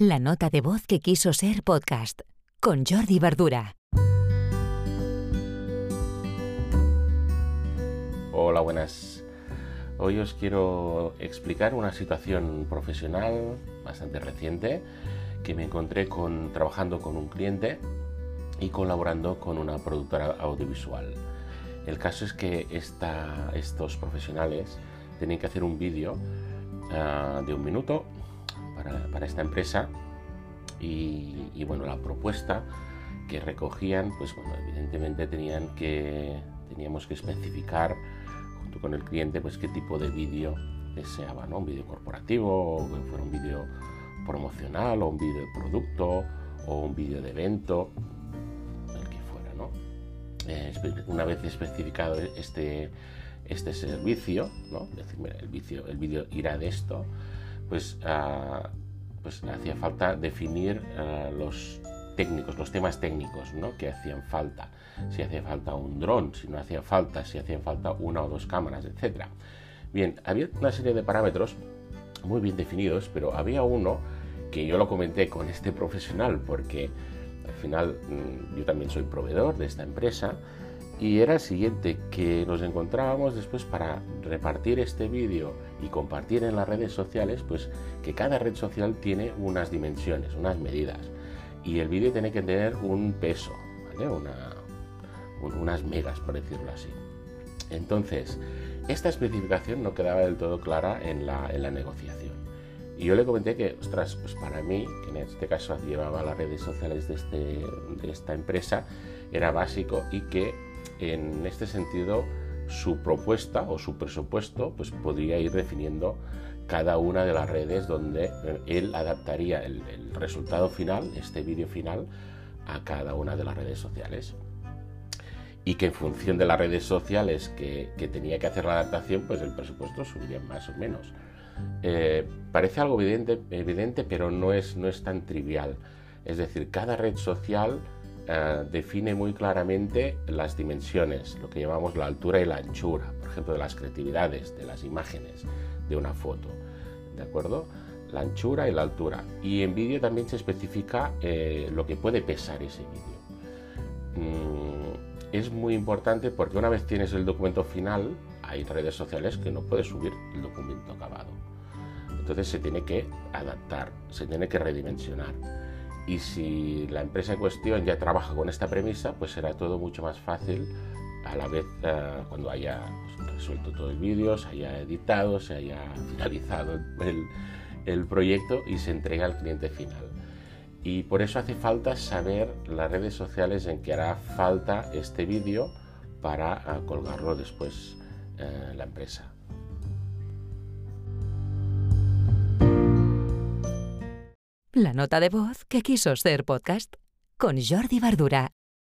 La nota de voz que quiso ser podcast con Jordi Verdura. Hola, buenas. Hoy os quiero explicar una situación profesional bastante reciente que me encontré con, trabajando con un cliente y colaborando con una productora audiovisual. El caso es que estos profesionales tenían que hacer un vídeo ah, de un minuto para, esta empresa y, bueno, la propuesta que recogían, pues bueno, evidentemente tenían que, teníamos que especificar junto con el cliente pues qué tipo de vídeo deseaba, ¿no? Un vídeo corporativo, o que fuera un vídeo promocional, o un vídeo de producto, o un vídeo de evento, el que fuera, ¿no? Eh, una vez especificado este, este servicio, ¿no? Decir, el vídeo, el vídeo irá de esto, pues, pues hacía falta definir ah, los técnicos, los temas técnicos ¿no? que hacían falta. Si hacía falta un dron, si no hacía falta, si hacían falta una o dos cámaras, etc. Bien, había una serie de parámetros muy bien definidos, pero había uno que yo lo comenté con este profesional porque al final mm, yo también soy proveedor de esta empresa y era el siguiente, que nos encontrábamos después para repartir este vídeo y compartir en las redes sociales, pues que cada red social tiene unas dimensiones, unas medidas. Y el vídeo tiene que tener un peso, unas megas, por decirlo así. Entonces, esta especificación no quedaba del todo clara en la, en la negociación. Y yo le comenté que, ostras, pues para mí, que en este caso llevaba las redes sociales de, este, de esta empresa, era básico y que en este sentido su propuesta o su presupuesto pues podría ir definiendo cada una de las redes donde eh, él adaptaría el, resultado final, este vídeo final, a cada una de las redes sociales. Y que en función de las redes sociales que, tenía que hacer la adaptación, pues el presupuesto subiría más o menos. Eh, parece algo evidente, evidente pero no es, no es tan trivial. Es decir, cada red social eh, define muy claramente las dimensiones, lo que llamamos la altura y la anchura, por ejemplo, de las creatividades, de las imágenes de una foto. ¿De acuerdo? La anchura y la altura. Y en vídeo también se especifica eh, lo que puede pesar ese vídeo. Mm, es muy importante porque una vez tienes el documento final, hay redes sociales que no puedes subir el documento acabado. Entonces se tiene que adaptar, se tiene que redimensionar. Y si la empresa en cuestión ya trabaja con esta premisa, pues será todo mucho más fácil a la vez eh, cuando haya pues, resuelto todo el vídeo, se haya editado, se haya finalizado el, proyecto y se entrega al cliente final. Y por eso hace falta saber las redes sociales en que hará falta este vídeo para eh, colgarlo después eh, la empresa. La nota de voz que quiso ser podcast con Jordi Verdura.